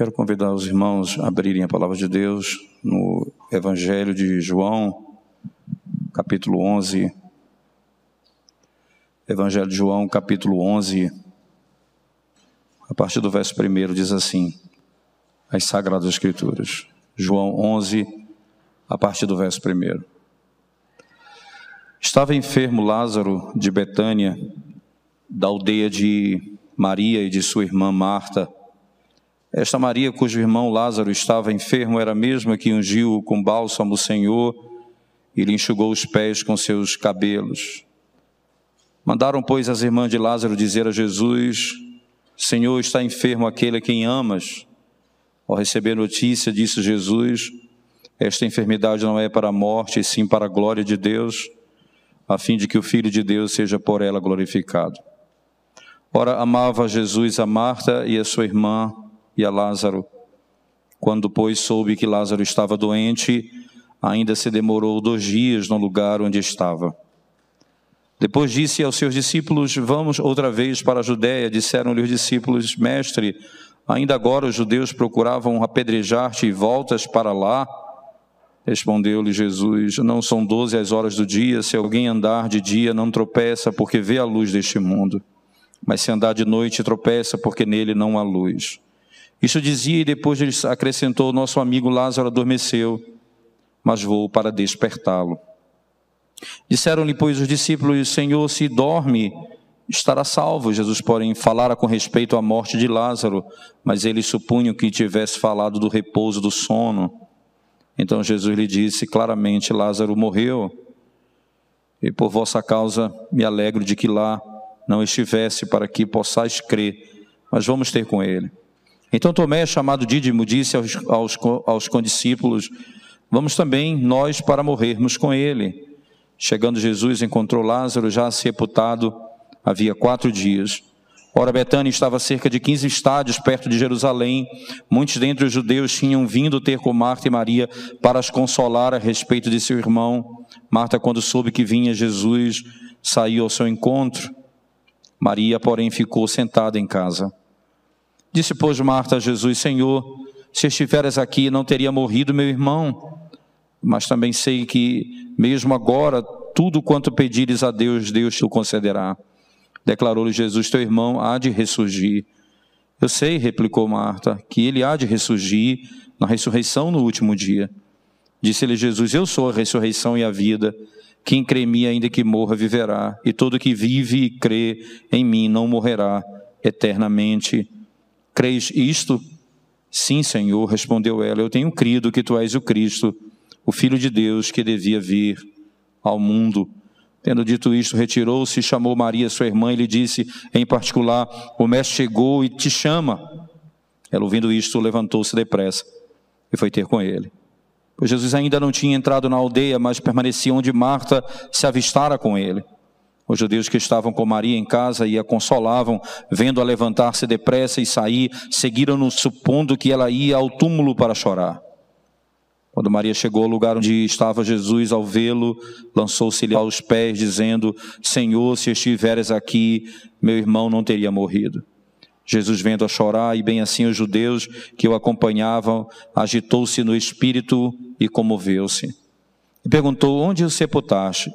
Quero convidar os irmãos a abrirem a palavra de Deus no Evangelho de João, capítulo 11. Evangelho de João, capítulo 11, a partir do verso 1 diz assim: As Sagradas Escrituras. João 11, a partir do verso 1. Estava enfermo Lázaro de Betânia, da aldeia de Maria e de sua irmã Marta. Esta Maria, cujo irmão Lázaro estava enfermo, era a mesma que ungiu com bálsamo o Senhor e lhe enxugou os pés com seus cabelos. Mandaram, pois, as irmãs de Lázaro dizer a Jesus: Senhor, está enfermo aquele a quem amas. Ao receber notícia, disse Jesus: Esta enfermidade não é para a morte, e sim para a glória de Deus, a fim de que o Filho de Deus seja por ela glorificado. Ora, amava Jesus a Marta e a sua irmã e a Lázaro. Quando, pois, soube que Lázaro estava doente, ainda se demorou dois dias no lugar onde estava. Depois disse aos seus discípulos: Vamos outra vez para a Judéia. Disseram-lhe os discípulos: Mestre, ainda agora os judeus procuravam apedrejar-te e voltas para lá? Respondeu-lhe Jesus: Não são doze as horas do dia. Se alguém andar de dia, não tropeça, porque vê a luz deste mundo. Mas se andar de noite, tropeça, porque nele não há luz. Isso dizia e depois ele acrescentou: Nosso amigo Lázaro adormeceu, mas vou para despertá-lo. Disseram-lhe, pois, os discípulos: Senhor, se dorme, estará salvo. Jesus, porém, falara com respeito à morte de Lázaro, mas eles supunham que tivesse falado do repouso do sono. Então Jesus lhe disse claramente: Lázaro morreu, e por vossa causa me alegro de que lá não estivesse, para que possais crer, mas vamos ter com ele. Então Tomé, chamado Dídimo, disse aos, aos, aos condiscípulos: Vamos também nós para morrermos com ele. Chegando Jesus, encontrou Lázaro já sepultado havia quatro dias. Ora, Betânia estava a cerca de 15 estádios perto de Jerusalém. Muitos dentre os judeus tinham vindo ter com Marta e Maria para as consolar a respeito de seu irmão. Marta, quando soube que vinha Jesus, saiu ao seu encontro. Maria, porém, ficou sentada em casa. Disse, pois, Marta a Jesus: Senhor, se estiveres aqui, não teria morrido meu irmão. Mas também sei que, mesmo agora, tudo quanto pedires a Deus, Deus te concederá. Declarou-lhe Jesus: Teu irmão há de ressurgir. Eu sei, replicou Marta, que ele há de ressurgir na ressurreição no último dia. Disse-lhe Jesus: Eu sou a ressurreição e a vida. Quem crê em mim, ainda que morra, viverá, e todo que vive e crê em mim não morrerá eternamente. Creis isto? Sim, Senhor, respondeu ela. Eu tenho crido que tu és o Cristo, o Filho de Deus que devia vir ao mundo. Tendo dito isto, retirou-se e chamou Maria, sua irmã, e lhe disse, em particular: O mestre chegou e te chama. Ela, ouvindo isto, levantou-se depressa e foi ter com ele. Pois Jesus ainda não tinha entrado na aldeia, mas permanecia onde Marta se avistara com ele. Os judeus que estavam com Maria em casa e a consolavam, vendo-a levantar-se depressa e sair, seguiram-no, supondo que ela ia ao túmulo para chorar. Quando Maria chegou ao lugar onde estava Jesus, ao vê-lo, lançou-se-lhe aos pés, dizendo: Senhor, se estiveres aqui, meu irmão não teria morrido. Jesus, vendo a chorar, e bem assim os judeus que o acompanhavam, agitou-se no espírito e comoveu-se. E perguntou: Onde o sepultaste?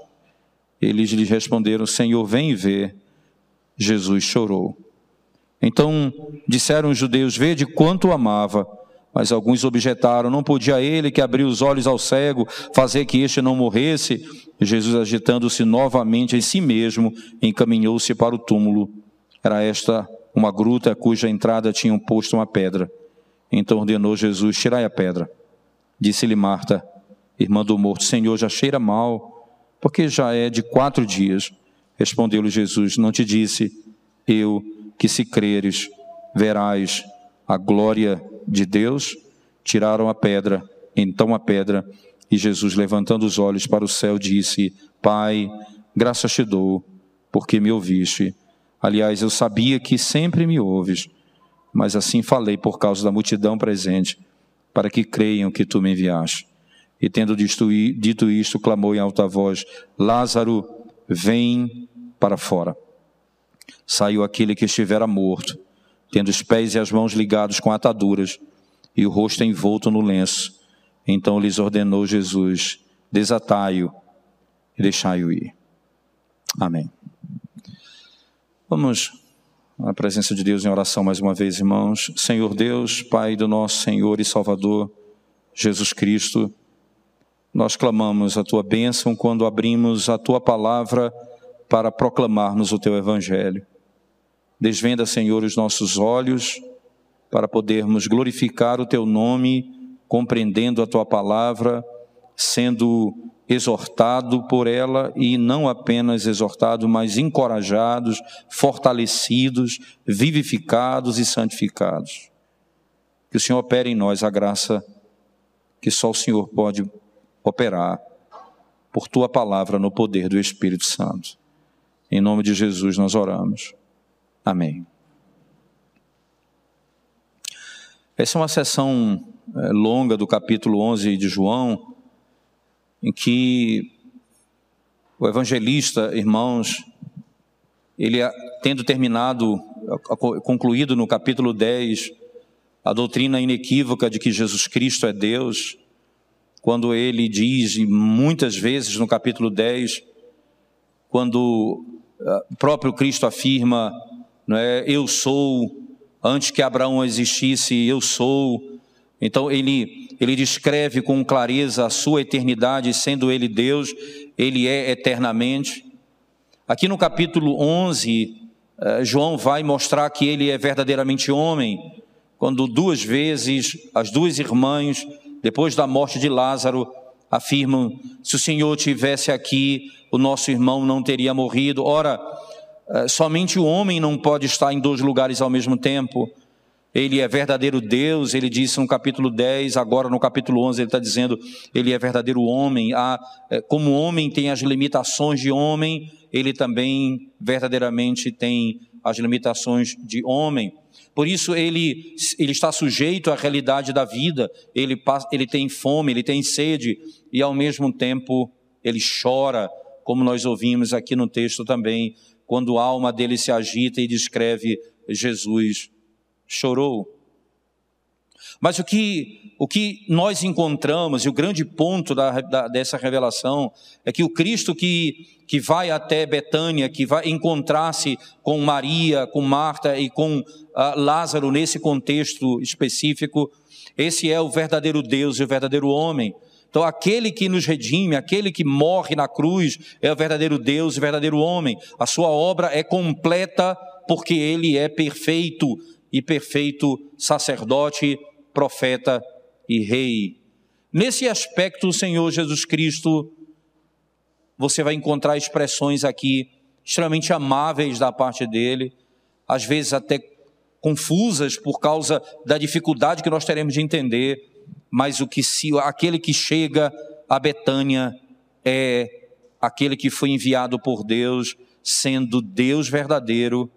Eles lhe responderam: Senhor, vem vê. Jesus chorou. Então disseram os judeus: Vede quanto o amava. Mas alguns objetaram: Não podia ele que abriu os olhos ao cego fazer que este não morresse? Jesus, agitando-se novamente em si mesmo, encaminhou-se para o túmulo. Era esta uma gruta cuja entrada tinham posto uma pedra. Então ordenou Jesus: Tirai a pedra. Disse-lhe Marta, irmã do morto: Senhor, já cheira mal, porque já é de quatro dias. Respondeu-lhe Jesus: Não te disse eu que se creres, verás a glória de Deus? Tiraram a pedra, então a pedra, e Jesus, levantando os olhos para o céu, disse: Pai, graças te dou, porque me ouviste. Aliás, eu sabia que sempre me ouves, mas assim falei por causa da multidão presente, para que creiam que tu me enviaste. E tendo dito isto, clamou em alta voz: Lázaro, vem para fora. Saiu aquele que estivera morto, tendo os pés e as mãos ligados com ataduras e o rosto envolto no lenço. Então lhes ordenou Jesus: desatai-o e deixai-o ir. Amém. Vamos à presença de Deus em oração mais uma vez, irmãos. Senhor Deus, Pai do nosso Senhor e Salvador, Jesus Cristo, nós clamamos a tua bênção quando abrimos a tua palavra para proclamarmos o teu evangelho. Desvenda, Senhor, os nossos olhos para podermos glorificar o teu nome, compreendendo a tua palavra, sendo exortado por ela e não apenas exortado, mas encorajados, fortalecidos, vivificados e santificados. Que o Senhor opere em nós a graça que só o Senhor pode operar por tua palavra no poder do Espírito Santo. Em nome de Jesus nós oramos. Amém. Essa é uma sessão é, longa do capítulo 11 de João, em que o evangelista, irmãos, ele tendo terminado, concluído no capítulo 10, a doutrina inequívoca de que Jesus Cristo é Deus, quando ele diz, muitas vezes no capítulo 10, quando ah, o próprio Cristo afirma, não é, eu sou, antes que Abraão existisse, eu sou. Então ele, ele descreve com clareza a sua eternidade, sendo ele Deus, ele é eternamente. Aqui no capítulo 11, eh, João vai mostrar que ele é verdadeiramente homem, quando duas vezes as duas irmãs, depois da morte de Lázaro, afirmam: se o Senhor tivesse aqui, o nosso irmão não teria morrido. Ora, eh, somente o homem não pode estar em dois lugares ao mesmo tempo. Ele é verdadeiro Deus, ele disse no capítulo 10, agora no capítulo 11 ele está dizendo, ele é verdadeiro homem. Ah, como homem tem as limitações de homem, ele também verdadeiramente tem as limitações de homem. Por isso ele, ele está sujeito à realidade da vida, ele, ele tem fome, ele tem sede, e ao mesmo tempo ele chora, como nós ouvimos aqui no texto também, quando a alma dele se agita e descreve Jesus chorou. Mas o que, o que nós encontramos, e o grande ponto da, da, dessa revelação, é que o Cristo que, que vai até Betânia, que vai encontrar-se com Maria, com Marta e com uh, Lázaro nesse contexto específico, esse é o verdadeiro Deus e o verdadeiro homem. Então, aquele que nos redime, aquele que morre na cruz, é o verdadeiro Deus e o verdadeiro homem. A sua obra é completa porque ele é perfeito e perfeito sacerdote, profeta e rei. Nesse aspecto, o Senhor Jesus Cristo, você vai encontrar expressões aqui extremamente amáveis da parte dele, às vezes até confusas por causa da dificuldade que nós teremos de entender, mas o que se aquele que chega a Betânia é aquele que foi enviado por Deus, sendo Deus verdadeiro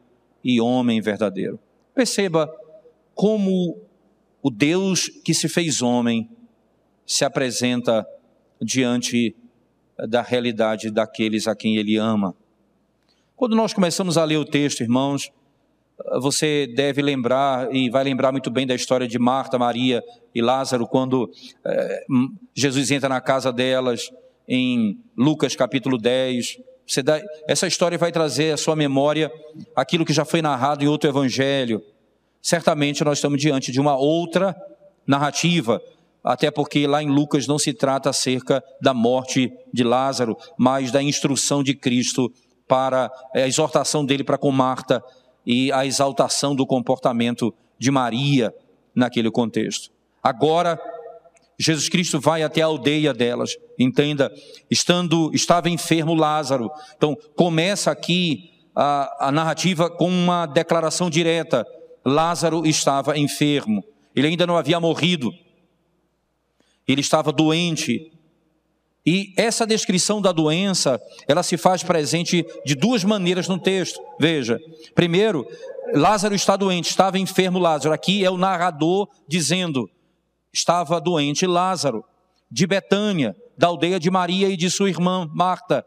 e homem verdadeiro. Perceba como o Deus que se fez homem se apresenta diante da realidade daqueles a quem ele ama. Quando nós começamos a ler o texto, irmãos, você deve lembrar, e vai lembrar muito bem da história de Marta, Maria e Lázaro, quando eh, Jesus entra na casa delas, em Lucas capítulo 10. Dá, essa história vai trazer à sua memória aquilo que já foi narrado em outro evangelho. Certamente nós estamos diante de uma outra narrativa, até porque lá em Lucas não se trata acerca da morte de Lázaro, mas da instrução de Cristo para a exortação dele para com Marta e a exaltação do comportamento de Maria naquele contexto. Agora, Jesus Cristo vai até a aldeia delas, entenda, estando, estava enfermo Lázaro. Então, começa aqui a, a narrativa com uma declaração direta: Lázaro estava enfermo, ele ainda não havia morrido, ele estava doente. E essa descrição da doença, ela se faz presente de duas maneiras no texto. Veja, primeiro, Lázaro está doente, estava enfermo Lázaro. Aqui é o narrador dizendo: estava doente Lázaro, de Betânia, da aldeia de Maria e de sua irmã Marta.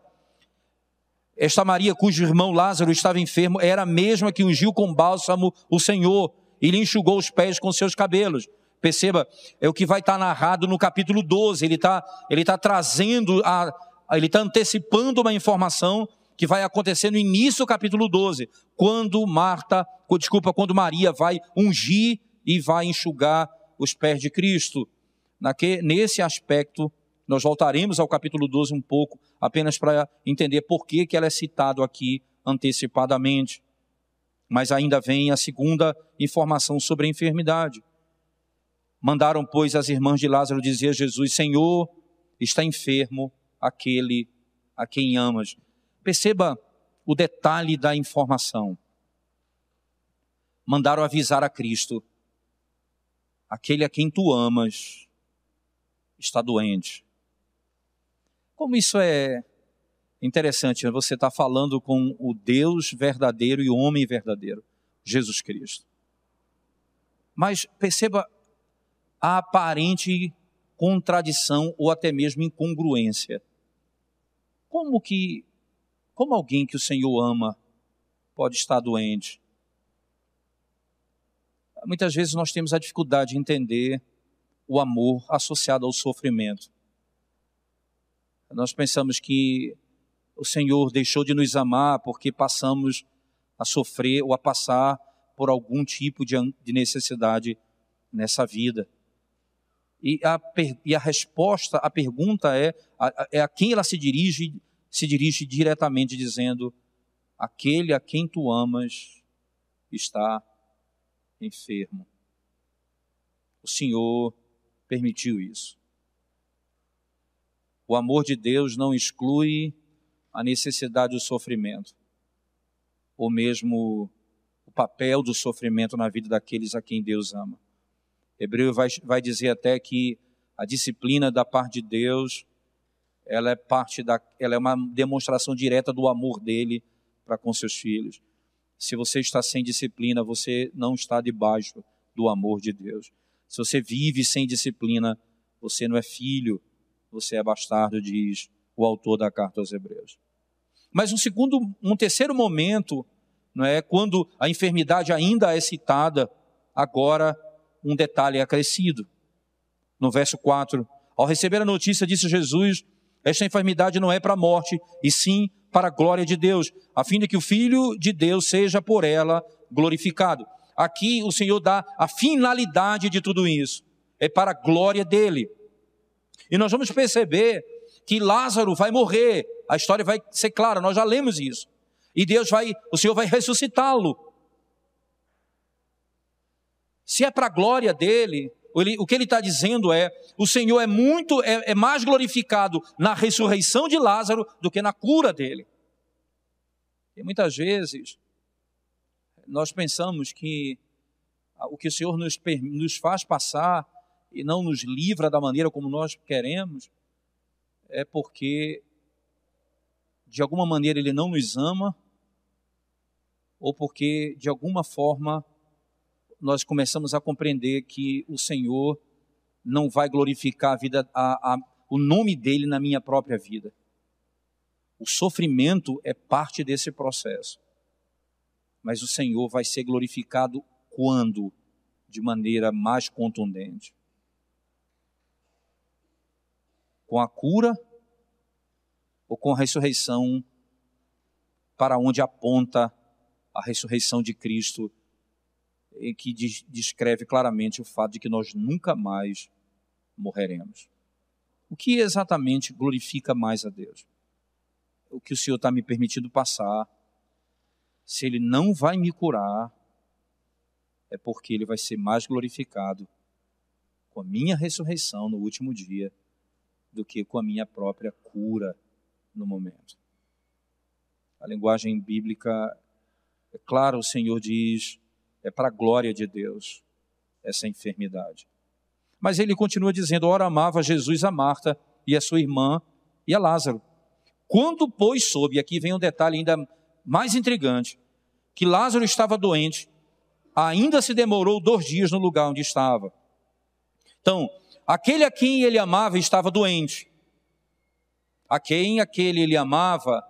Esta Maria, cujo irmão Lázaro estava enfermo, era a mesma que ungiu com bálsamo o Senhor e lhe enxugou os pés com seus cabelos. Perceba, é o que vai estar narrado no capítulo 12. Ele está ele tá trazendo, a, ele está antecipando uma informação que vai acontecer no início do capítulo 12, quando Marta, desculpa, quando Maria vai ungir e vai enxugar os pés de Cristo. Naque, nesse aspecto, nós voltaremos ao capítulo 12 um pouco, apenas para entender por que, que ela é citado aqui antecipadamente. Mas ainda vem a segunda informação sobre a enfermidade. Mandaram, pois, as irmãs de Lázaro dizer a Jesus: Senhor, está enfermo aquele a quem amas. Perceba o detalhe da informação. Mandaram avisar a Cristo: aquele a quem tu amas está doente. Como isso é interessante, né? você está falando com o Deus verdadeiro e o homem verdadeiro, Jesus Cristo. Mas perceba a aparente contradição ou até mesmo incongruência. Como que, como alguém que o Senhor ama pode estar doente? Muitas vezes nós temos a dificuldade de entender o amor associado ao sofrimento. Nós pensamos que o Senhor deixou de nos amar porque passamos a sofrer ou a passar por algum tipo de necessidade nessa vida. E a, e a resposta, a pergunta é é a quem ela se dirige, se dirige diretamente dizendo: aquele a quem tu amas está enfermo. O Senhor permitiu isso. O amor de Deus não exclui a necessidade do sofrimento, ou mesmo o papel do sofrimento na vida daqueles a quem Deus ama. Hebreu vai, vai dizer até que a disciplina da parte de Deus, ela é parte da, ela é uma demonstração direta do amor dele para com seus filhos. Se você está sem disciplina, você não está debaixo do amor de Deus. Se você vive sem disciplina, você não é filho, você é bastardo, diz o autor da carta aos Hebreus. Mas um segundo, um terceiro momento, não é quando a enfermidade ainda é citada, agora um detalhe é acrescido. No verso 4, ao receber a notícia, disse Jesus: Esta enfermidade não é para a morte, e sim para a glória de Deus, a fim de que o Filho de Deus seja por ela glorificado. Aqui o Senhor dá a finalidade de tudo isso, é para a glória dele. E nós vamos perceber que Lázaro vai morrer, a história vai ser clara, nós já lemos isso. E Deus vai, o Senhor vai ressuscitá-lo. Se é para a glória dele, o que ele está dizendo é: o Senhor é muito, é, é mais glorificado na ressurreição de Lázaro do que na cura dele. E muitas vezes nós pensamos que o que o Senhor nos, nos faz passar e não nos livra da maneira como nós queremos, é porque de alguma maneira Ele não nos ama, ou porque de alguma forma nós começamos a compreender que o Senhor não vai glorificar a vida, a, a, o nome dele na minha própria vida. O sofrimento é parte desse processo. Mas o Senhor vai ser glorificado quando? De maneira mais contundente. Com a cura ou com a ressurreição, para onde aponta a ressurreição de Cristo em que descreve claramente o fato de que nós nunca mais morreremos. O que exatamente glorifica mais a Deus? O que o Senhor está me permitindo passar, se Ele não vai me curar, é porque Ele vai ser mais glorificado com a minha ressurreição no último dia do que com a minha própria cura no momento. A linguagem bíblica, é claro, o Senhor diz: é para a glória de Deus essa enfermidade. Mas ele continua dizendo: ora amava Jesus a Marta e a sua irmã e a Lázaro. Quando, pois, soube, aqui vem um detalhe ainda mais intrigante, que Lázaro estava doente, ainda se demorou dois dias no lugar onde estava. Então, aquele a quem ele amava estava doente. A quem aquele ele amava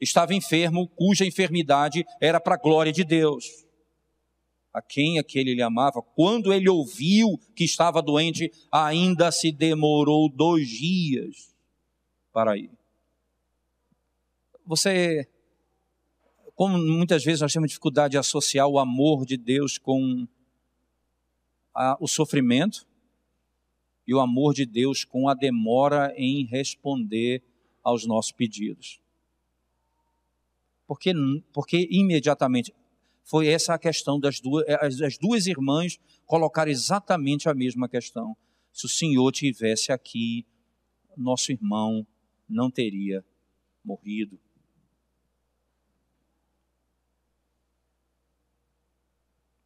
estava enfermo, cuja enfermidade era para a glória de Deus. a quem aquele ele amava, quando ele ouviu que estava doente, ainda se demorou dois dias para ir. Você, como muitas vezes nós temos dificuldade de associar o amor de Deus com a, o sofrimento e o amor de Deus com a demora em responder aos nossos pedidos. Porque, porque imediatamente foi essa a questão das duas, as, as duas irmãs colocaram exatamente a mesma questão. Se o Senhor tivesse aqui, nosso irmão não teria morrido.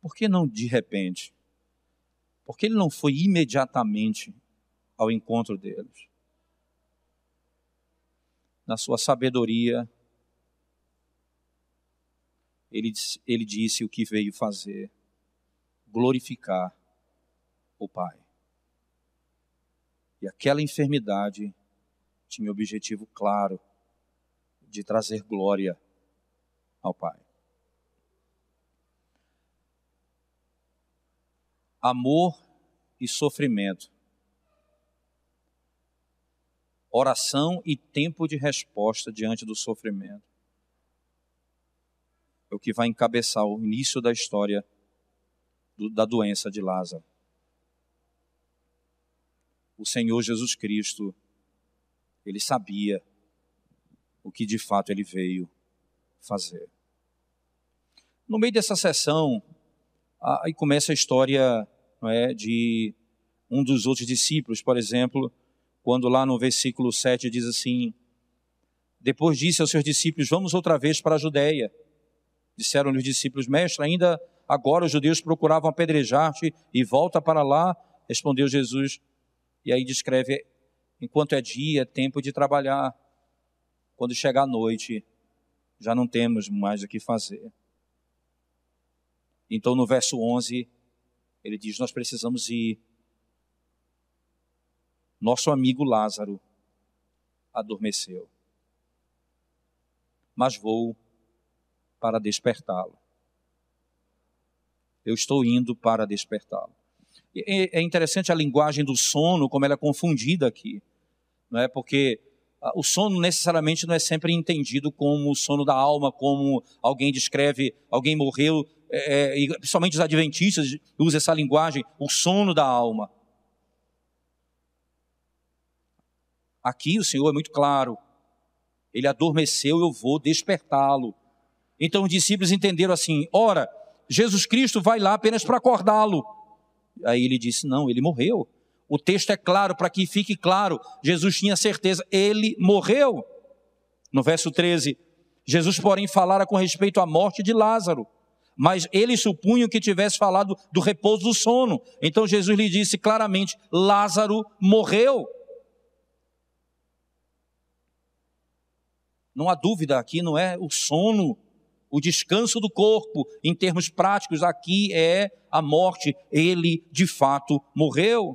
Por que não de repente? Porque ele não foi imediatamente ao encontro deles. Na sua sabedoria, ele, ele disse o que veio fazer: glorificar o Pai. E aquela enfermidade tinha o objetivo claro de trazer glória ao Pai. Amor e sofrimento. Oração e tempo de resposta diante do sofrimento é o que vai encabeçar o início da história do, da doença de Lázaro. O Senhor Jesus Cristo, ele sabia o que de fato ele veio fazer. No meio dessa sessão, aí começa a história é, de um dos outros discípulos, por exemplo, quando lá no versículo 7 diz assim: Depois disse aos seus discípulos: Vamos outra vez para a Judéia. Disseram-lhe os discípulos, mestre, ainda agora os judeus procuravam apedrejar-te e volta para lá. Respondeu Jesus, e aí descreve: enquanto é dia, é tempo de trabalhar. Quando chegar a noite, já não temos mais o que fazer. Então, no verso 11, ele diz: Nós precisamos ir. Nosso amigo Lázaro adormeceu, mas vou para despertá-lo. Eu estou indo para despertá-lo. É interessante a linguagem do sono, como ela é confundida aqui, não é? Porque ah, o sono necessariamente não é sempre entendido como o sono da alma, como alguém descreve, alguém morreu, é, é e principalmente os adventistas usam essa linguagem, o sono da alma. Aqui o Senhor é muito claro, ele adormeceu, eu vou despertá-lo. Então os discípulos entenderam assim: ora, Jesus Cristo vai lá apenas para acordá-lo. Aí ele disse: não, ele morreu. O texto é claro, para que fique claro, Jesus tinha certeza, ele morreu. No verso 13, Jesus, porém, falara com respeito à morte de Lázaro, mas eles supunham que tivesse falado do repouso do sono. Então Jesus lhe disse claramente: Lázaro morreu. Não há dúvida aqui, não é o sono o descanso do corpo, em termos práticos, aqui é a morte. Ele, de fato, morreu.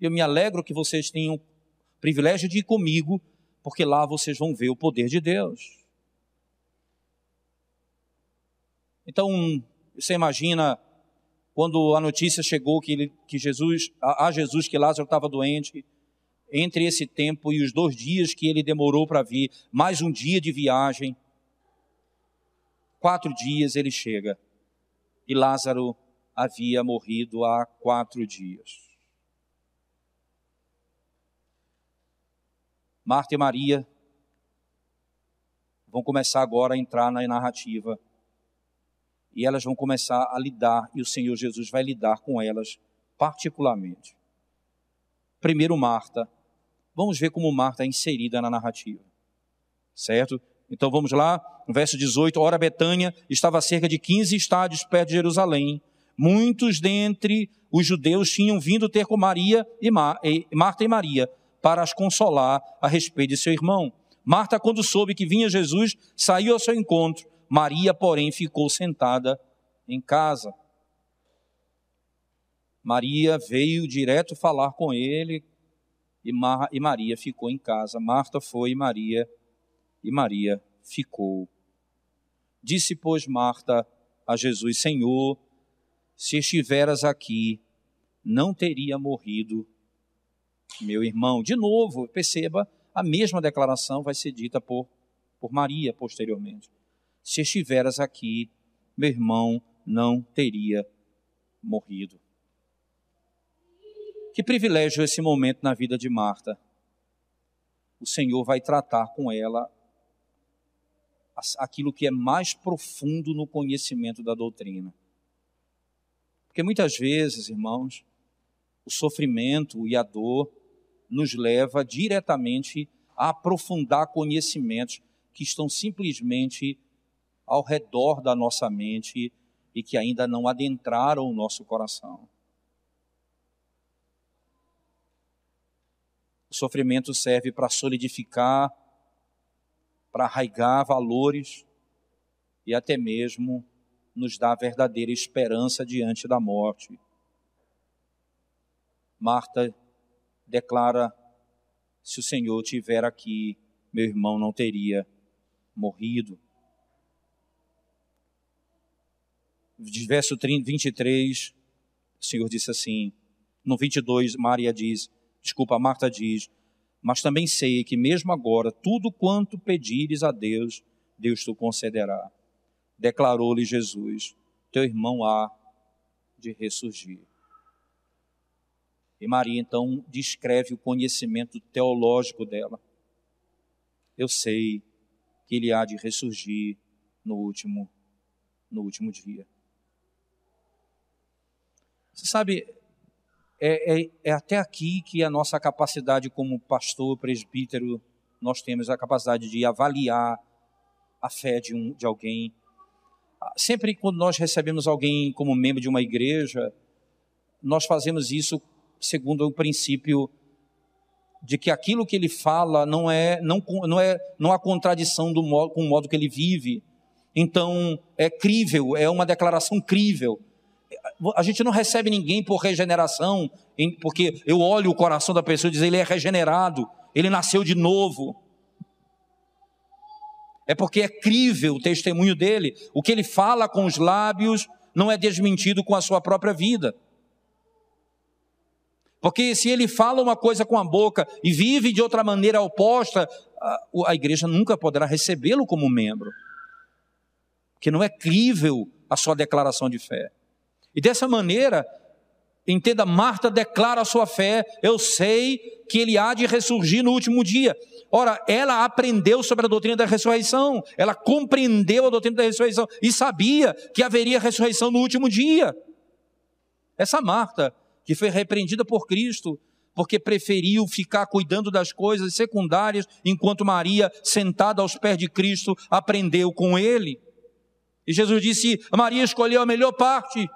Eu me alegro que vocês tenham o privilégio de ir comigo, porque lá vocês vão ver o poder de Deus. Então, você imagina quando a notícia chegou que, ele, que Jesus, a, a Jesus que Lázaro estava doente, entre esse tempo e os dois dias que ele demorou para vir, mais um dia de viagem, quatro dias ele chega. E Lázaro havia morrido há quatro dias. Marta e Maria vão começar agora a entrar na narrativa. E elas vão começar a lidar, e o Senhor Jesus vai lidar com elas particularmente. Primeiro, Marta, Vamos ver como Marta é inserida na narrativa. Certo? Então vamos lá, no verso 18. Ora, Betânia estava a cerca de 15 estádios perto de Jerusalém. Muitos dentre os judeus tinham vindo ter com Maria e, Mar, Marta e Maria para as consolar a respeito de seu irmão. Marta, quando soube que vinha Jesus, saiu ao seu encontro. Maria, porém, ficou sentada em casa. Maria veio direto falar com ele, e, Mar, e Maria ficou em casa. Marta foi e Maria, e Maria ficou. Disse, pois, Marta a Jesus: Senhor, se estiveras aqui, não teria morrido meu irmão. De novo, perceba, a mesma declaração vai ser dita por, por Maria posteriormente. Se estiveras aqui, meu irmão não teria morrido. Que privilégio esse momento na vida de Marta. O Senhor vai tratar com ela aquilo que é mais profundo no conhecimento da doutrina. Porque muitas vezes, irmãos, o sofrimento e a dor nos leva diretamente a aprofundar conhecimentos que estão simplesmente ao redor da nossa mente e que ainda não adentraram o nosso coração. O sofrimento serve para solidificar, para arraigar valores e até mesmo nos dar verdadeira esperança diante da morte. Marta declara: se o Senhor estiver aqui, meu irmão não teria morrido. Verso 23, o Senhor disse assim, no 22, Maria diz, desculpa, Marta diz, mas também sei que mesmo agora, tudo quanto pedires a Deus, Deus te concederá. Declarou-lhe Jesus, teu irmão há de ressurgir. E Maria então descreve o conhecimento teológico dela. Eu sei que ele há de ressurgir no último no último dia. Você sabe, é, é, é, até aqui que a nossa capacidade como pastor, presbítero, nós temos a capacidade de avaliar a fé de, um, de alguém. Sempre quando nós recebemos alguém como membro de uma igreja, nós fazemos isso segundo o princípio de que aquilo que ele fala não é não, não é não há contradição do modo, com o modo que ele vive. Então é crível, é uma declaração crível. A gente não recebe ninguém por regeneração, porque eu olho o coração da pessoa e diz ele é regenerado, ele nasceu de novo. É porque é crível o testemunho dele. O que ele fala com os lábios não é desmentido com a sua própria vida. Porque se ele fala uma coisa com a boca e vive de outra maneira oposta, a, igreja nunca poderá recebê-lo como membro. Porque não é crível a sua declaração de fé. E dessa maneira, entenda, Marta declara a sua fé, eu sei que ele há de ressurgir no último dia. Ora, ela aprendeu sobre a doutrina da ressurreição, ela compreendeu a doutrina da ressurreição e sabia que haveria ressurreição no último dia. Essa Marta que foi repreendida por Cristo, porque preferiu ficar cuidando das coisas secundárias, enquanto Maria, sentada aos pés de Cristo, aprendeu com ele. E Jesus disse: Maria escolheu a melhor parte.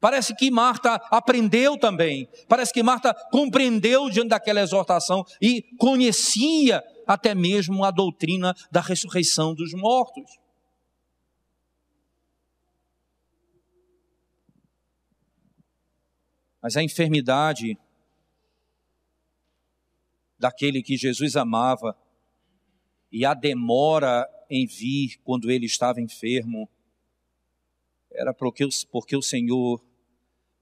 Parece que Marta aprendeu também. Parece que Marta compreendeu diante daquela exortação e conhecia até mesmo a doutrina da ressurreição dos mortos. Mas a enfermidade daquele que Jesus amava e a demora em vir quando ele estava enfermo era porque, porque o Senhor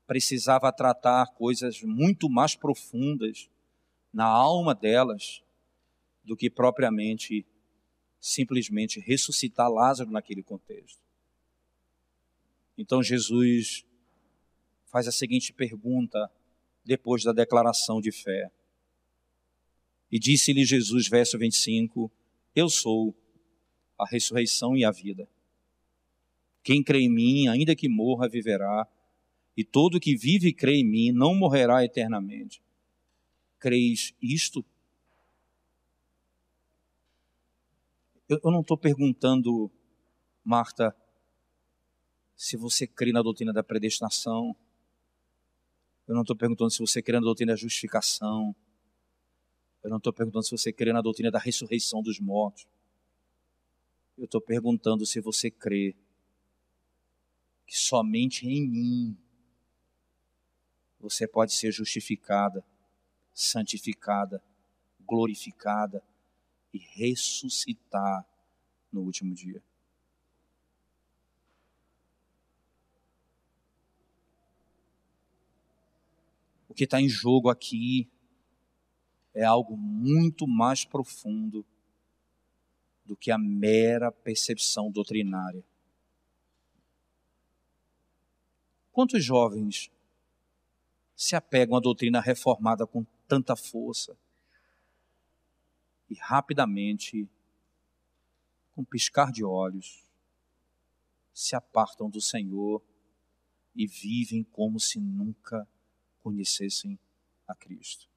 precisava tratar coisas muito mais profundas na alma delas do que propriamente simplesmente ressuscitar Lázaro naquele contexto. Então Jesus faz a seguinte pergunta depois da declaração de fé. E disse-lhe Jesus, verso 25: Eu sou a ressurreição e a vida. Quem crê em mim, ainda que morra, viverá, e todo que vive e crê em mim não morrerá eternamente. Creis isto? Eu, eu não estou perguntando, Marta, se você crê na doutrina da predestinação eu não estou perguntando se você crê na doutrina da justificação. Eu não estou perguntando se você crê na doutrina da ressurreição dos mortos. Eu estou perguntando se você crê que somente em mim você pode ser justificada, santificada, glorificada e ressuscitar no último dia. O que está em jogo aqui é algo muito mais profundo do que a mera percepção doutrinária. Quantos jovens se apegam à doutrina reformada com tanta força e rapidamente, com piscar de olhos, se apartam do Senhor e vivem como se nunca conhecessem a Cristo.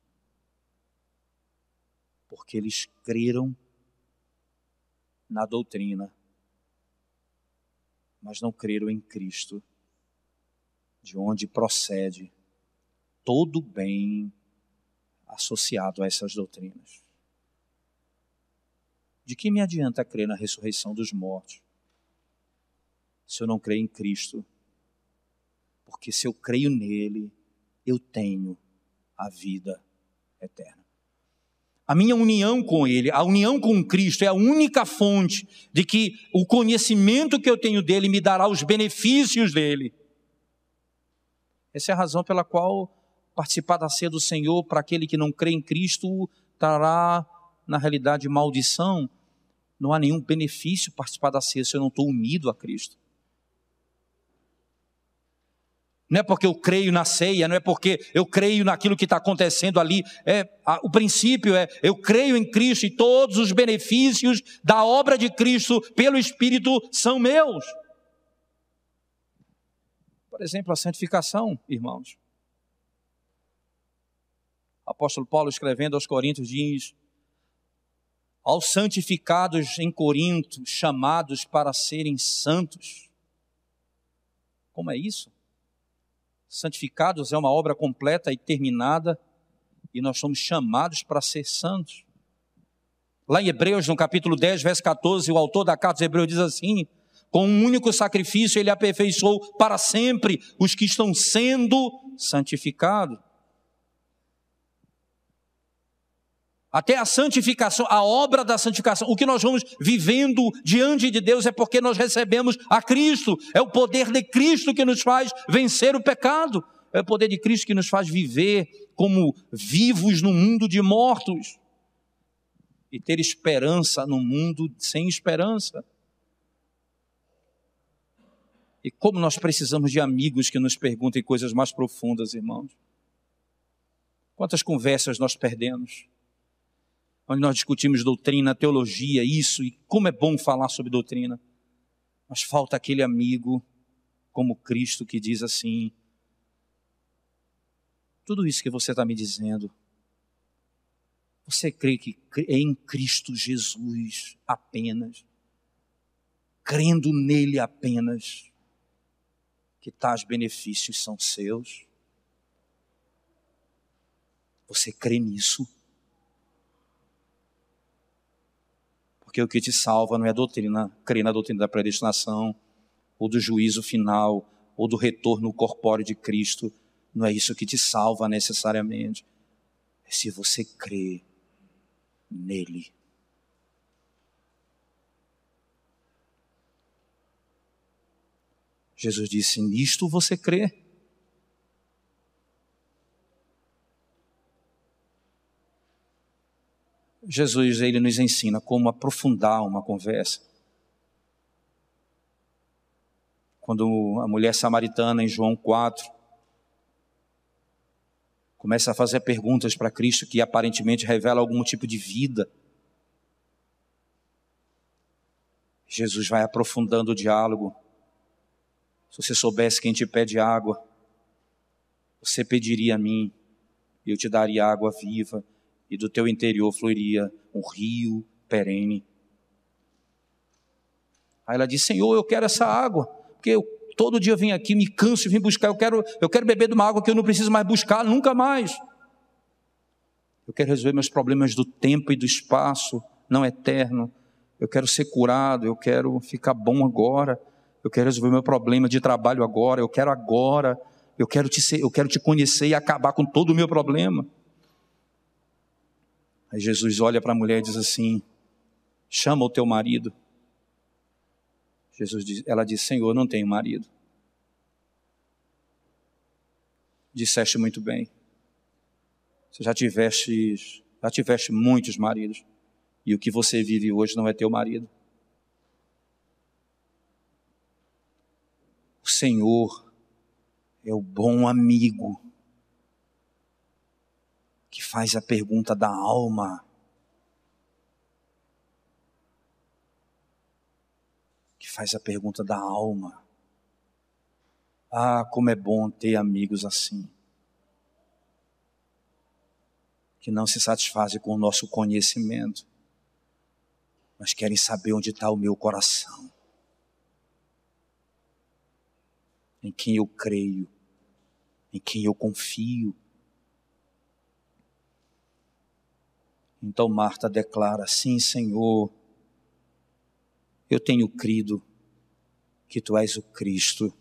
Porque eles creram na doutrina, mas não creram em Cristo, de onde procede todo o bem associado a essas doutrinas. De que me adianta crer na ressurreição dos mortos se eu não creio em Cristo? Porque se eu creio nele, eu tenho a vida eterna. A minha união com Ele, a união com Cristo é a única fonte de que o conhecimento que eu tenho dele me dará os benefícios dele. Essa é a razão pela qual participar da ceia do Senhor para aquele que não crê em Cristo trará, na realidade, maldição. Não há nenhum benefício participar da ceia se eu não estou unido a Cristo. Não é porque eu creio na ceia, não é porque eu creio naquilo que está acontecendo ali. É, a, o princípio é eu creio em Cristo e todos os benefícios da obra de Cristo pelo Espírito são meus. Por exemplo, a santificação, irmãos. Apóstolo Paulo, escrevendo aos Coríntios, diz: Aos santificados em Corinto, chamados para serem santos. Como é isso? Santificados é uma obra completa e terminada, e nós somos chamados para ser santos. Lá em Hebreus, no capítulo 10, verso 14, o autor da carta de Hebreus diz assim: Com um único sacrifício ele aperfeiçoou para sempre os que estão sendo santificados. Até a santificação, a obra da santificação, o que nós vamos vivendo diante de Deus é porque nós recebemos a Cristo. É o poder de Cristo que nos faz vencer o pecado. É o poder de Cristo que nos faz viver como vivos no mundo de mortos e ter esperança no mundo sem esperança. E como nós precisamos de amigos que nos perguntem coisas mais profundas, irmãos. Quantas conversas nós perdemos? Onde nós discutimos doutrina, teologia, isso, e como é bom falar sobre doutrina. Mas falta aquele amigo como Cristo que diz assim: tudo isso que você está me dizendo, você crê que é em Cristo Jesus apenas, crendo nele apenas, que tais benefícios são seus? Você crê nisso? Porque o que te salva não é a doutrina, crer na doutrina da predestinação, ou do juízo final, ou do retorno corpóreo de Cristo. Não é isso que te salva necessariamente. É se você crê nele. Jesus disse: Nisto você crê? Jesus ele nos ensina como aprofundar uma conversa. Quando a mulher samaritana em João 4 começa a fazer perguntas para Cristo que aparentemente revela algum tipo de vida. Jesus vai aprofundando o diálogo. Se você soubesse quem te pede água, você pediria a mim, eu te daria água viva e do teu interior fluiria um rio perene. Aí ela disse: Senhor, eu quero essa água, porque eu todo dia venho aqui, me canso vim buscar. Eu quero, eu quero beber de uma água que eu não preciso mais buscar nunca mais. Eu quero resolver meus problemas do tempo e do espaço, não eterno. Eu quero ser curado, eu quero ficar bom agora. Eu quero resolver meu problema de trabalho agora, eu quero agora. Eu quero te, ser, eu quero te conhecer e acabar com todo o meu problema. Aí Jesus olha para a mulher e diz assim: chama o teu marido. Jesus diz, ela diz: Senhor, não tenho marido. Disseste muito bem. Você já tiveste, já tiveste muitos maridos. E o que você vive hoje não é teu marido. O Senhor é o bom amigo que faz a pergunta da alma. Que faz a pergunta da alma. Ah, como é bom ter amigos assim. Que não se satisfazem com o nosso conhecimento, mas querem saber onde está o meu coração. Em quem eu creio, em quem eu confio. Então Marta declara: Sim, Senhor, eu tenho crido que tu és o Cristo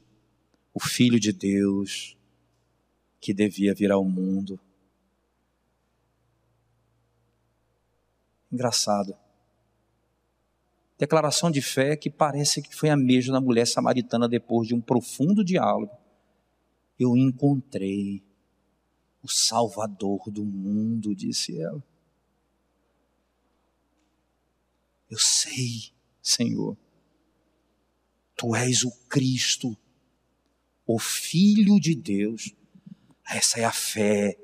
o Filho de Deus que devia vir ao mundo. Engraçado. Declaração de fé que parece que foi a mesma da mulher samaritana depois de um profundo diálogo. Eu encontrei o Salvador do mundo, disse ela. Eu sei, Senhor, Tu és o Cristo o Filho de Deus. Essa é a fé.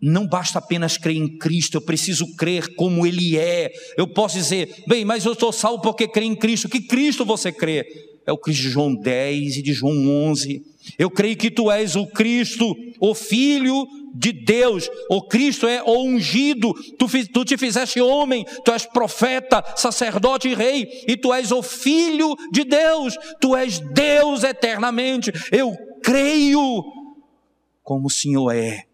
Não basta apenas crer em Cristo, eu preciso crer como Ele é. Eu posso dizer, bem, mas eu estou salvo porque creio em Cristo. Que Cristo você crê? É o Cristo de João 10 e de João 11. Eu creio que tu és o Cristo, o Filho de Deus. O Cristo é o ungido. Tu, tu te fizeste homem, tu és profeta, sacerdote e rei, e tu és o Filho de Deus. Tu és Deus eternamente. Eu creio como o Senhor é.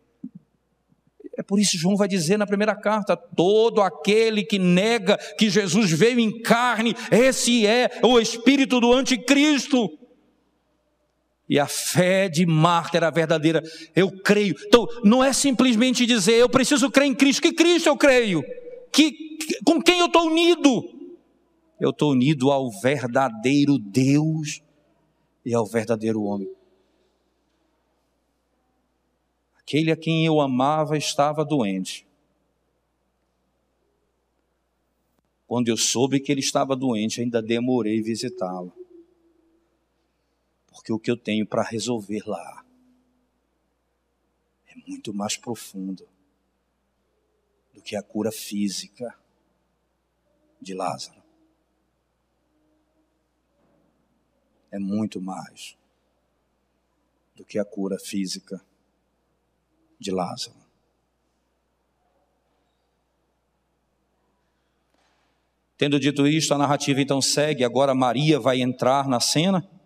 É por isso que João vai dizer na primeira carta: todo aquele que nega que Jesus veio em carne, esse é o espírito do anticristo. E a fé de Marta era verdadeira. Eu creio. Então, não é simplesmente dizer, eu preciso crer em Cristo. Que Cristo eu creio? Que, com quem eu estou unido? Eu estou unido ao verdadeiro Deus e ao verdadeiro homem. Aquele a quem eu amava estava doente. Quando eu soube que ele estava doente, ainda demorei visitá-lo porque o que eu tenho para resolver lá é muito mais profundo do que a cura física de Lázaro. É muito mais do que a cura física de Lázaro. Tendo dito isto, a narrativa então segue. Agora Maria vai entrar na cena.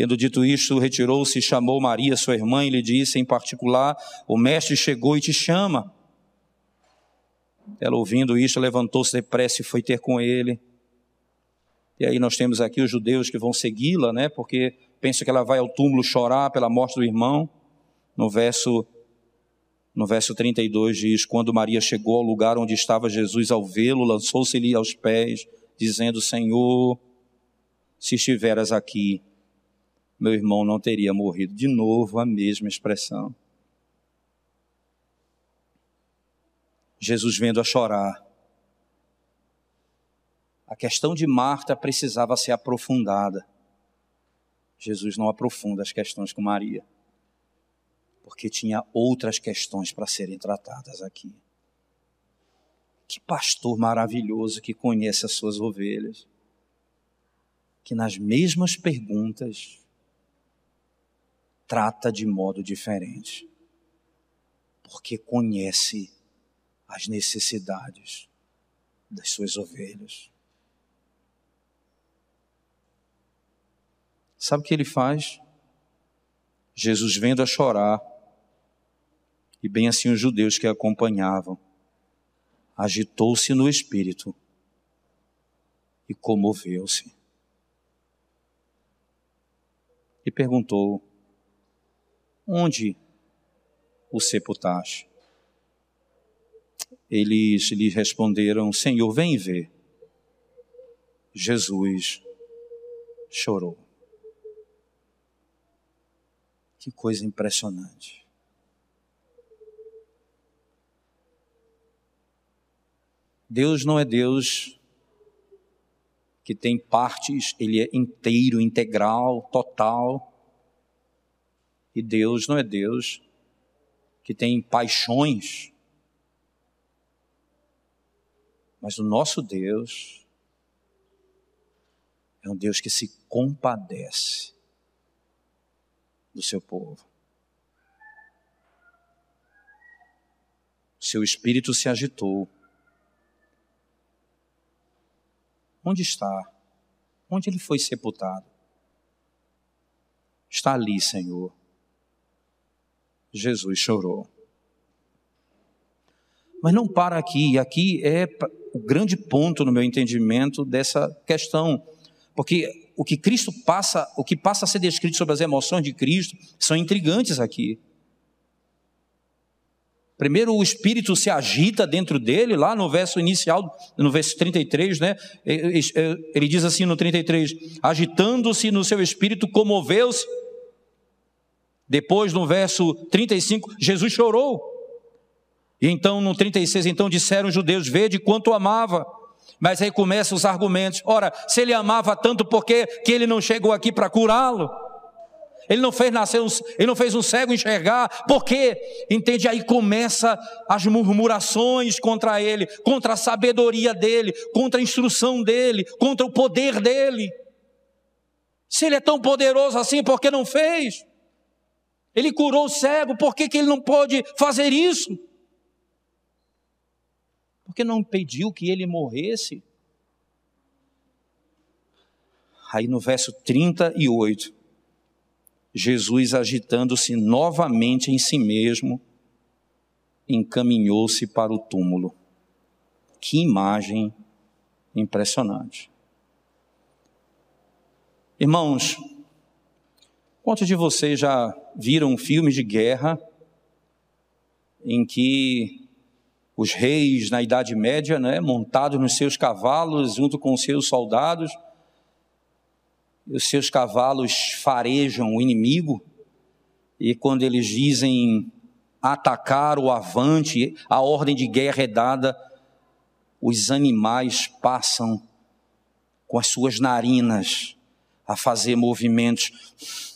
Tendo dito isto, retirou-se e chamou Maria, sua irmã, e lhe disse em particular: O mestre chegou e te chama. Ela, ouvindo isto, levantou-se depressa e foi ter com ele. E aí nós temos aqui os judeus que vão segui-la, né? Porque pensam que ela vai ao túmulo chorar pela morte do irmão. No verso no verso 32 diz: Quando Maria chegou ao lugar onde estava Jesus ao vê-lo, lançou-se-lhe aos pés, dizendo: Senhor, se estiveras aqui, meu irmão não teria morrido. De novo, a mesma expressão. Jesus vendo a chorar. A questão de Marta precisava ser aprofundada. Jesus não aprofunda as questões com Maria, porque tinha outras questões para serem tratadas aqui. Que pastor maravilhoso que conhece as suas ovelhas, que nas mesmas perguntas trata de modo diferente, porque conhece as necessidades das suas ovelhas. Sabe o que ele faz? Jesus vendo a chorar, e bem assim os judeus que a acompanhavam, agitou-se no espírito e comoveu-se. E perguntou: onde o sepultaste? Eles lhe responderam: Senhor, vem ver. Jesus chorou. Que coisa impressionante. Deus não é Deus que tem partes, ele é inteiro, integral, total. E Deus não é Deus que tem paixões. Mas o nosso Deus é um Deus que se compadece do seu povo. Seu espírito se agitou. Onde está? Onde ele foi sepultado? Está ali, Senhor. Jesus chorou. Mas não para aqui, aqui é o grande ponto no meu entendimento dessa questão, porque o que Cristo passa, o que passa a ser descrito sobre as emoções de Cristo, são intrigantes aqui. Primeiro o espírito se agita dentro dele, lá no verso inicial, no verso 33, né? Ele diz assim no 33: agitando-se no seu espírito, comoveu-se. Depois, no verso 35, Jesus chorou. E então, no 36, então disseram os judeus: Vede quanto amava. Mas aí começam os argumentos. Ora, se ele amava tanto, por que, que ele não chegou aqui para curá-lo? Ele não fez nascer, um, ele não fez um cego enxergar, por quê? Entende? Aí começa as murmurações contra ele, contra a sabedoria dele, contra a instrução dele, contra o poder dele. Se ele é tão poderoso assim, por que não fez? Ele curou o cego, por que, que ele não pode fazer isso? Porque não impediu que ele morresse? Aí no verso 38, Jesus, agitando-se novamente em si mesmo, encaminhou-se para o túmulo. Que imagem impressionante. Irmãos, quantos de vocês já viram filmes de guerra em que os reis na Idade Média, né, montados nos seus cavalos, junto com os seus soldados, os seus cavalos farejam o inimigo, e quando eles dizem atacar o avante, a ordem de guerra é dada, os animais passam com as suas narinas a fazer movimentos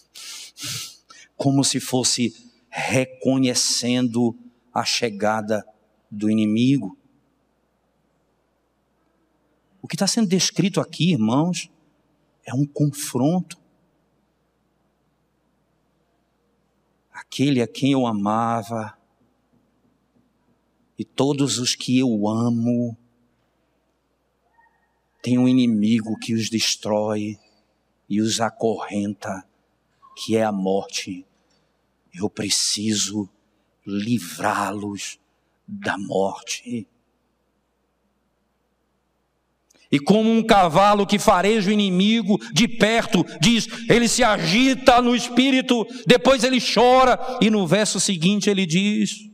como se fosse reconhecendo a chegada do inimigo. O que está sendo descrito aqui, irmãos, é um confronto. Aquele a quem eu amava e todos os que eu amo têm um inimigo que os destrói e os acorrenta, que é a morte. Eu preciso livrá-los da morte. E como um cavalo que fareja o inimigo de perto, diz, ele se agita no espírito, depois ele chora, e no verso seguinte ele diz: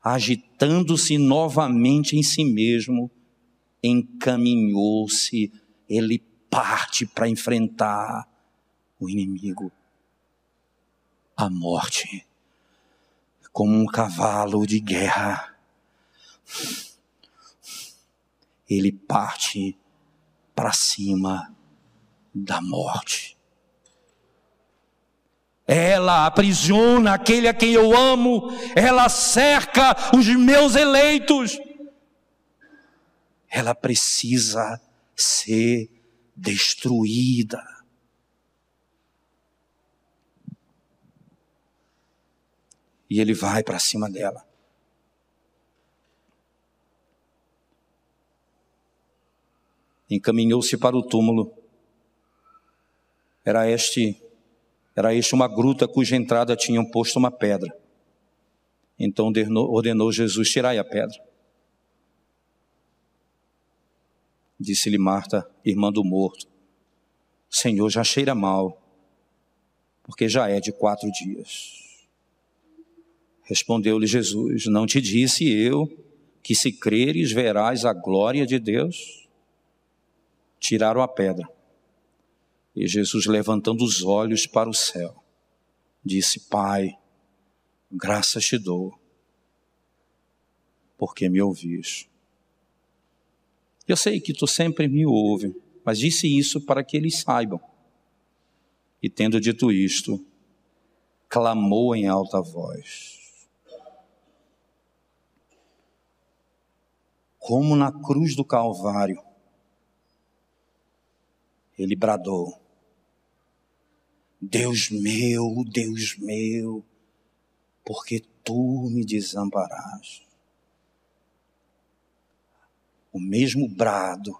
agitando-se novamente em si mesmo, encaminhou-se, ele parte para enfrentar o inimigo, a morte, como um cavalo de guerra ele parte para cima da morte. Ela aprisiona aquele a quem eu amo, ela cerca os meus eleitos. Ela precisa ser destruída. E ele vai para cima dela. encaminhou-se para o túmulo. Era este, era este uma gruta cuja entrada tinham posto uma pedra. Então ordenou, Jesus: tirai a pedra. Disse-lhe Marta, irmã do morto: Senhor, já cheira mal, porque já é de quatro dias. Respondeu-lhe Jesus: Não te disse eu que se creres verás a glória de Deus? tiraram a pedra. E Jesus, levantando os olhos para o céu, disse: Pai, graças te dou, porque me ouvis. Eu sei que tu sempre me ouve, mas disse isso para que eles saibam. E tendo dito isto, clamou em alta voz. Como na cruz do Calvário, ele bradou: Deus meu, Deus meu, porque tu me desamparaste. O mesmo brado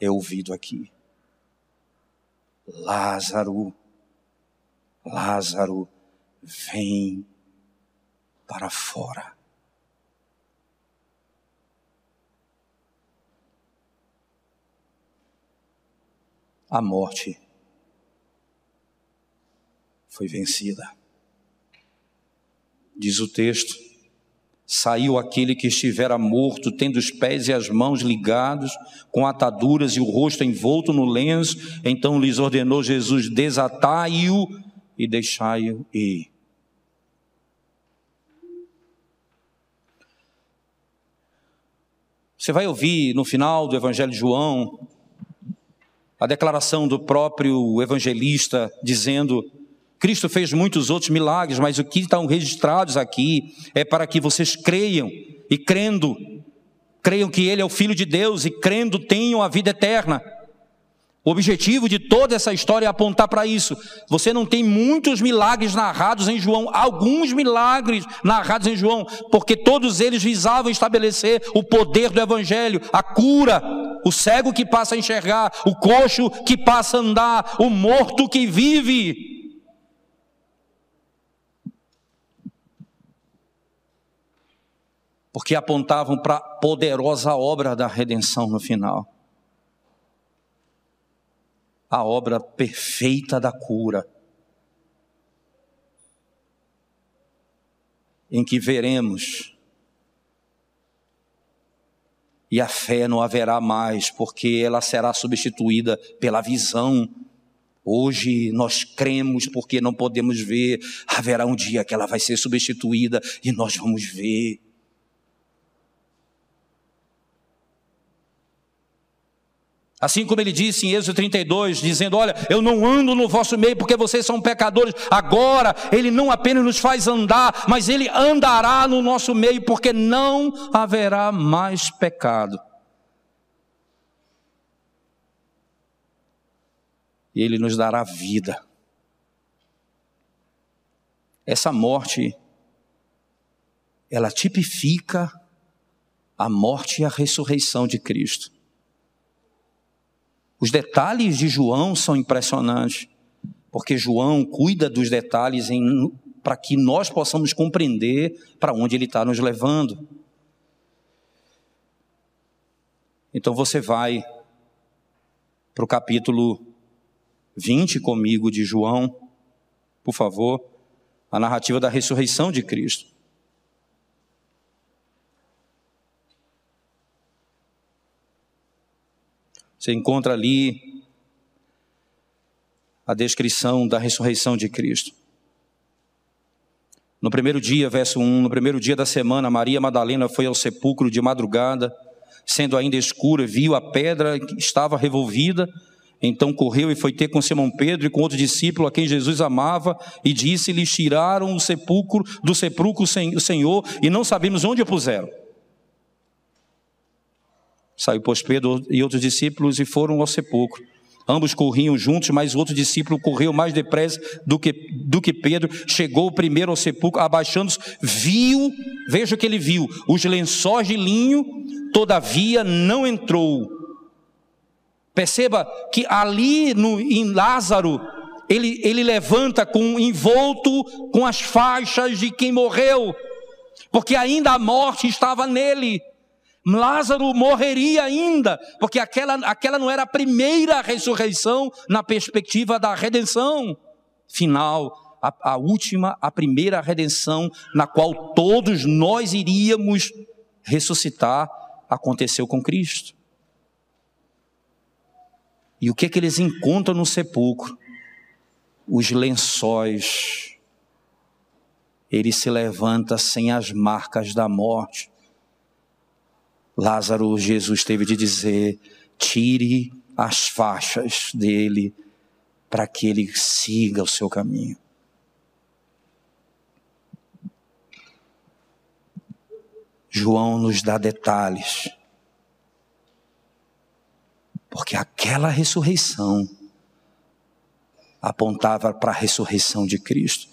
é ouvido aqui. Lázaro, Lázaro, vem para fora. A morte foi vencida. Diz o texto: Saiu aquele que estivera morto, tendo os pés e as mãos ligados, com ataduras e o rosto envolto no lenço. Então lhes ordenou Jesus: desatai-o e deixai-o ir. Você vai ouvir no final do Evangelho de João a declaração do próprio evangelista dizendo Cristo fez muitos outros milagres, mas o que estão registrados aqui é para que vocês creiam e crendo, creiam que Ele é o Filho de Deus e crendo tenham a vida eterna. O objetivo de toda essa história é apontar para isso. Você não tem muitos milagres narrados em João, alguns milagres narrados em João, porque todos eles visavam estabelecer o poder do Evangelho, a cura, o cego que passa a enxergar, o coxo que passa a andar, o morto que vive. porque apontavam para a poderosa obra da redenção no final. A obra perfeita da cura, em que veremos, e a fé não haverá mais, porque ela será substituída pela visão. Hoje nós cremos porque não podemos ver, haverá um dia que ela vai ser substituída e nós vamos ver. Assim como ele disse em Êxodo 32, dizendo: Olha, eu não ando no vosso meio porque vocês são pecadores. Agora, ele não apenas nos faz andar, mas ele andará no nosso meio porque não haverá mais pecado. E ele nos dará vida. Essa morte, ela tipifica a morte e a ressurreição de Cristo. Os detalhes de João são impressionantes, porque João cuida dos detalhes para que nós possamos compreender para onde ele está nos levando. Então você vai para o capítulo 20 comigo de João, por favor, a narrativa da ressurreição de Cristo. Você encontra ali a descrição da ressurreição de Cristo. No primeiro dia, verso 1, no primeiro dia da semana, Maria Madalena foi ao sepulcro de madrugada, sendo ainda escura, viu a pedra que estava revolvida, então correu e foi ter com Simão Pedro e com outro discípulo a quem Jesus amava, e disse-lhes: Tiraram o sepulcro do sepulcro o Senhor, e não sabemos onde o puseram. Saiu, pois, Pedro e outros discípulos e foram ao sepulcro. Ambos corriam juntos, mas o outro discípulo correu mais depressa do que, do que Pedro. Chegou primeiro ao sepulcro, abaixando-se, viu, veja o que ele viu: os lençóis de linho, todavia não entrou. Perceba que ali no, em Lázaro, ele, ele levanta com envolto com as faixas de quem morreu, porque ainda a morte estava nele. Lázaro morreria ainda, porque aquela, aquela não era a primeira ressurreição na perspectiva da redenção final, a, a última, a primeira redenção na qual todos nós iríamos ressuscitar, aconteceu com Cristo. E o que, é que eles encontram no sepulcro? Os lençóis ele se levanta sem as marcas da morte. Lázaro, Jesus teve de dizer: tire as faixas dele para que ele siga o seu caminho. João nos dá detalhes, porque aquela ressurreição apontava para a ressurreição de Cristo.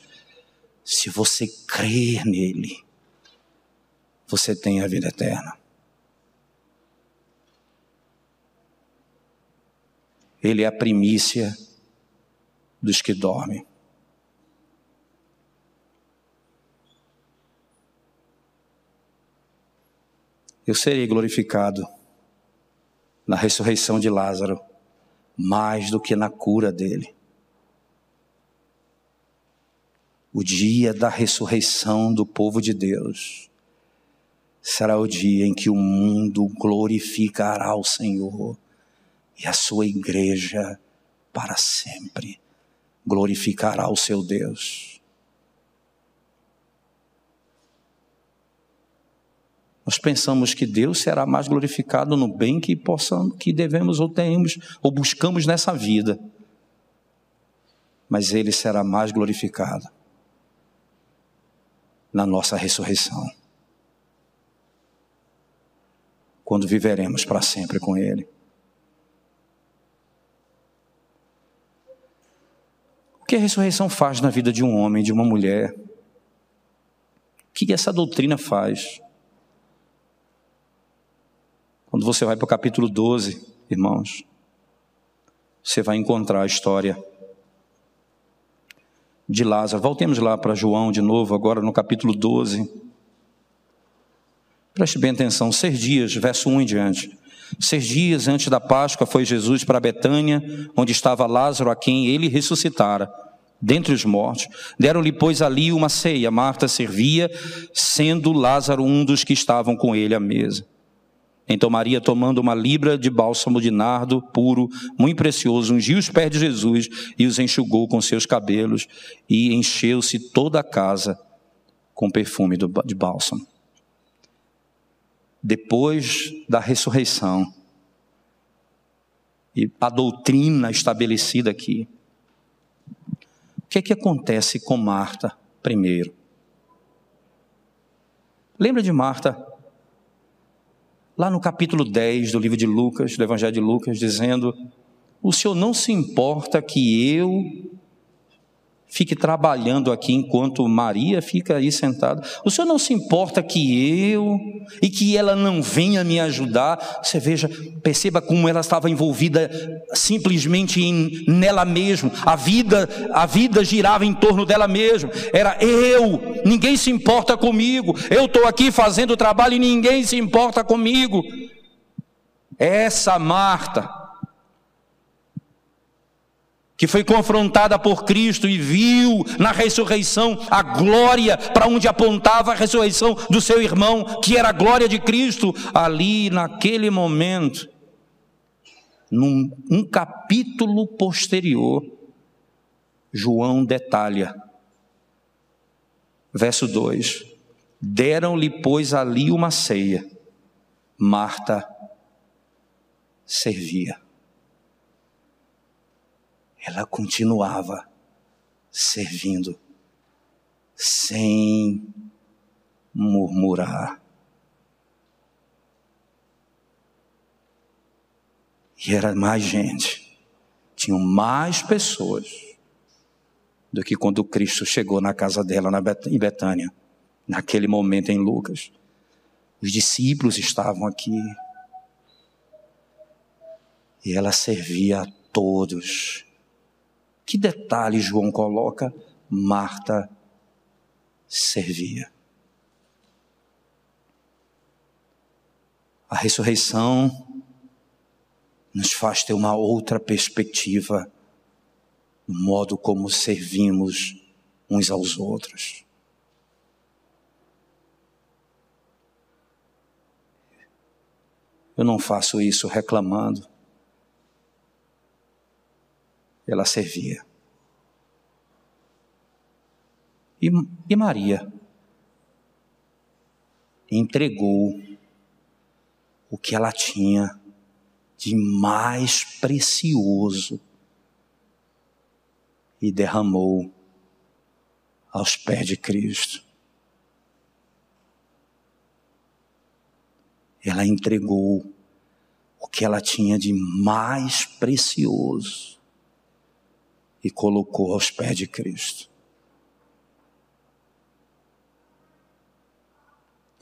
Se você crer nele, você tem a vida eterna. Ele é a primícia dos que dormem. Eu serei glorificado na ressurreição de Lázaro, mais do que na cura dele. O dia da ressurreição do povo de Deus será o dia em que o mundo glorificará o Senhor e a sua igreja para sempre glorificará o seu Deus. Nós pensamos que Deus será mais glorificado no bem que possamos, que devemos ou temos ou buscamos nessa vida. Mas ele será mais glorificado na nossa ressurreição. Quando viveremos para sempre com ele. Que a ressurreição faz na vida de um homem, de uma mulher? O que essa doutrina faz? Quando você vai para o capítulo 12, irmãos, você vai encontrar a história de Lázaro. Voltemos lá para João de novo, agora no capítulo 12. Preste bem atenção, seis dias, verso 1 em diante. Seis dias antes da Páscoa foi Jesus para Betânia, onde estava Lázaro, a quem ele ressuscitara, dentre os mortos. Deram-lhe, pois, ali uma ceia. Marta servia, sendo Lázaro um dos que estavam com ele à mesa. Então Maria, tomando uma libra de bálsamo de nardo puro, muito precioso, ungiu os pés de Jesus e os enxugou com seus cabelos e encheu-se toda a casa com perfume de bálsamo. Depois da ressurreição. E a doutrina estabelecida aqui, o que é que acontece com Marta primeiro? Lembra de Marta? Lá no capítulo 10 do livro de Lucas, do Evangelho de Lucas, dizendo: O Senhor não se importa que eu fique trabalhando aqui enquanto Maria fica aí sentada. O Senhor não se importa que eu e que ela não venha me ajudar. Você veja, perceba como ela estava envolvida simplesmente em nela mesma. A vida, a vida girava em torno dela mesma. Era eu, ninguém se importa comigo. Eu estou aqui fazendo o trabalho e ninguém se importa comigo. Essa Marta que foi confrontada por Cristo e viu na ressurreição a glória para onde apontava a ressurreição do seu irmão, que era a glória de Cristo, ali naquele momento, num um capítulo posterior, João detalha, verso 2: Deram-lhe, pois, ali uma ceia, Marta servia ela continuava servindo sem murmurar. E era mais gente, tinham mais pessoas do que quando Cristo chegou na casa dela em Betânia, naquele momento em Lucas. Os discípulos estavam aqui. E ela servia a todos que detalhe João coloca? Marta servia. A ressurreição nos faz ter uma outra perspectiva no modo como servimos uns aos outros. Eu não faço isso reclamando ela servia. E, e Maria entregou o que ela tinha de mais precioso e derramou aos pés de Cristo. Ela entregou o que ela tinha de mais precioso e colocou aos pés de Cristo.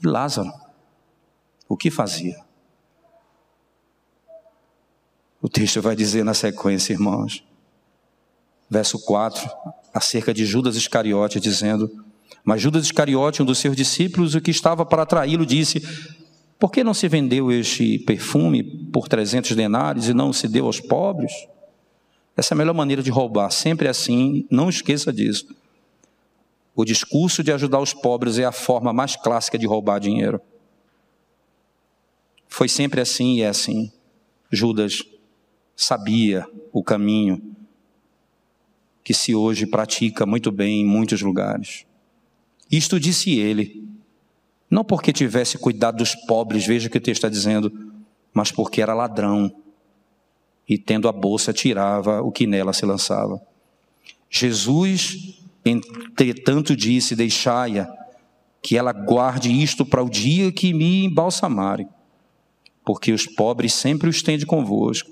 E Lázaro, o que fazia? O texto vai dizer na sequência, irmãos, verso 4, acerca de Judas Iscariote, dizendo: Mas Judas Iscariote, um dos seus discípulos, o que estava para traí-lo, disse: Por que não se vendeu este perfume por 300 denários e não se deu aos pobres? Essa é a melhor maneira de roubar, sempre é assim, não esqueça disso. O discurso de ajudar os pobres é a forma mais clássica de roubar dinheiro. Foi sempre assim e é assim. Judas sabia o caminho que se hoje pratica muito bem em muitos lugares. Isto disse ele, não porque tivesse cuidado dos pobres, veja o que o texto está dizendo, mas porque era ladrão e tendo a bolsa tirava o que nela se lançava. Jesus, entretanto, disse: Deixai-a, que ela guarde isto para o dia que me embalsamarem, porque os pobres sempre os tende convosco,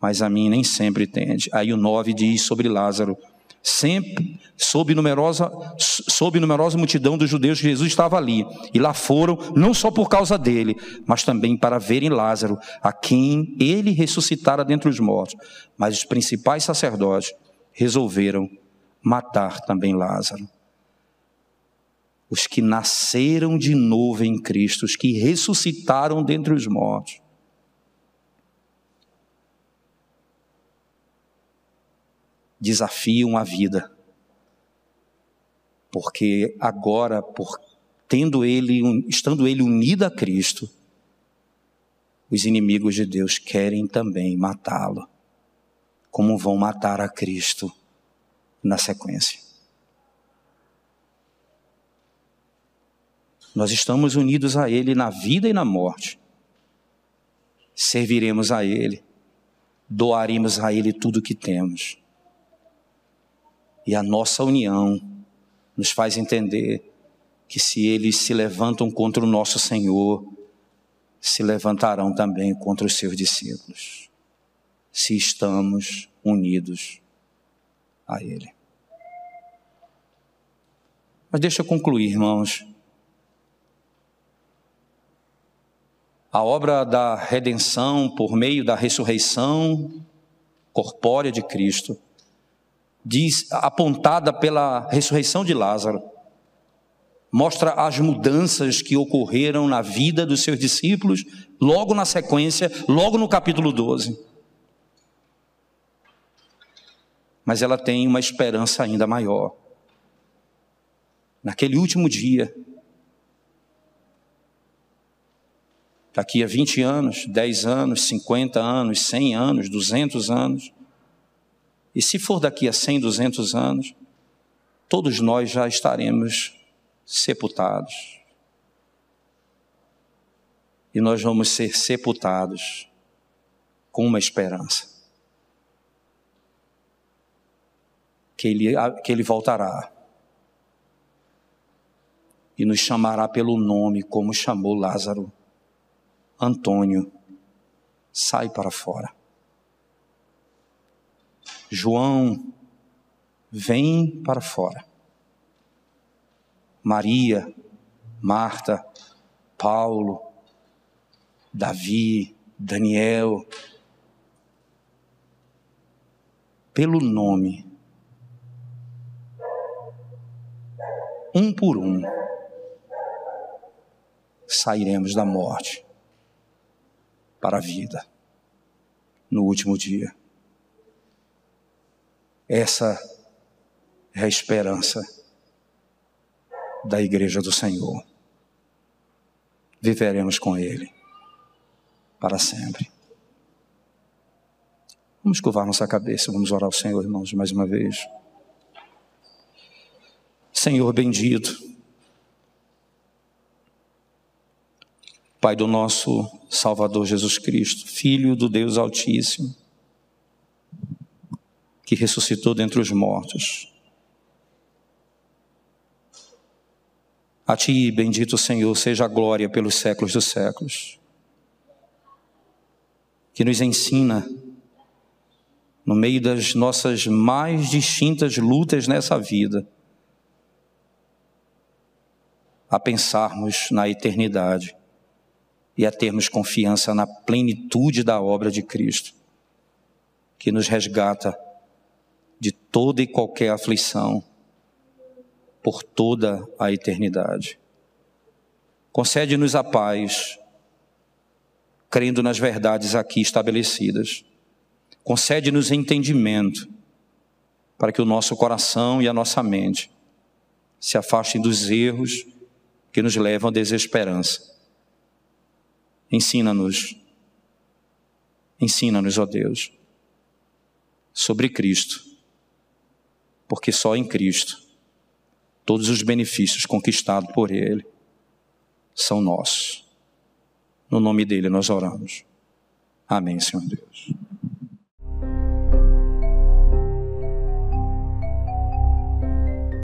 mas a mim nem sempre tende. Aí o 9 diz sobre Lázaro: sempre sob numerosa, sob numerosa multidão dos judeus, Jesus estava ali. E lá foram, não só por causa dele, mas também para verem Lázaro, a quem ele ressuscitara dentre os mortos. Mas os principais sacerdotes resolveram matar também Lázaro. Os que nasceram de novo em Cristo, os que ressuscitaram dentre os mortos. Desafiam a vida. Porque agora, por tendo ele, estando ele unido a Cristo, os inimigos de Deus querem também matá-lo, como vão matar a Cristo na sequência. Nós estamos unidos a Ele na vida e na morte. Serviremos a Ele, doaremos a Ele tudo o que temos. E a nossa união nos faz entender que se eles se levantam contra o nosso Senhor, se levantarão também contra os seus discípulos, se estamos unidos a Ele. Mas deixa eu concluir, irmãos. A obra da redenção por meio da ressurreição corpórea de Cristo diz, apontada pela ressurreição de Lázaro, mostra as mudanças que ocorreram na vida dos seus discípulos, logo na sequência, logo no capítulo 12. Mas ela tem uma esperança ainda maior. Naquele último dia, daqui a 20 anos, 10 anos, 50 anos, 100 anos, 200 anos, e se for daqui a 100, 200 anos, todos nós já estaremos sepultados. E nós vamos ser sepultados com uma esperança. Que ele, que ele voltará e nos chamará pelo nome, como chamou Lázaro. Antônio, sai para fora. João, vem para fora. Maria, Marta, Paulo, Davi, Daniel, pelo nome, um por um, sairemos da morte para a vida no último dia. Essa é a esperança da igreja do Senhor. Viveremos com Ele para sempre. Vamos curvar nossa cabeça, vamos orar ao Senhor, irmãos, mais uma vez. Senhor, Senhor bendito, Pai do nosso Salvador Jesus Cristo, Filho do Deus Altíssimo, que ressuscitou dentre os mortos. A Ti, bendito Senhor, seja a glória pelos séculos dos séculos, que nos ensina, no meio das nossas mais distintas lutas nessa vida, a pensarmos na eternidade e a termos confiança na plenitude da obra de Cristo, que nos resgata de toda e qualquer aflição por toda a eternidade. Concede-nos a paz, crendo nas verdades aqui estabelecidas. Concede-nos entendimento, para que o nosso coração e a nossa mente se afastem dos erros que nos levam à desesperança Ensina-nos, ensina-nos, ó Deus, sobre Cristo, porque só em Cristo todos os benefícios conquistados por Ele são nossos. No nome dele nós oramos. Amém, Senhor Deus.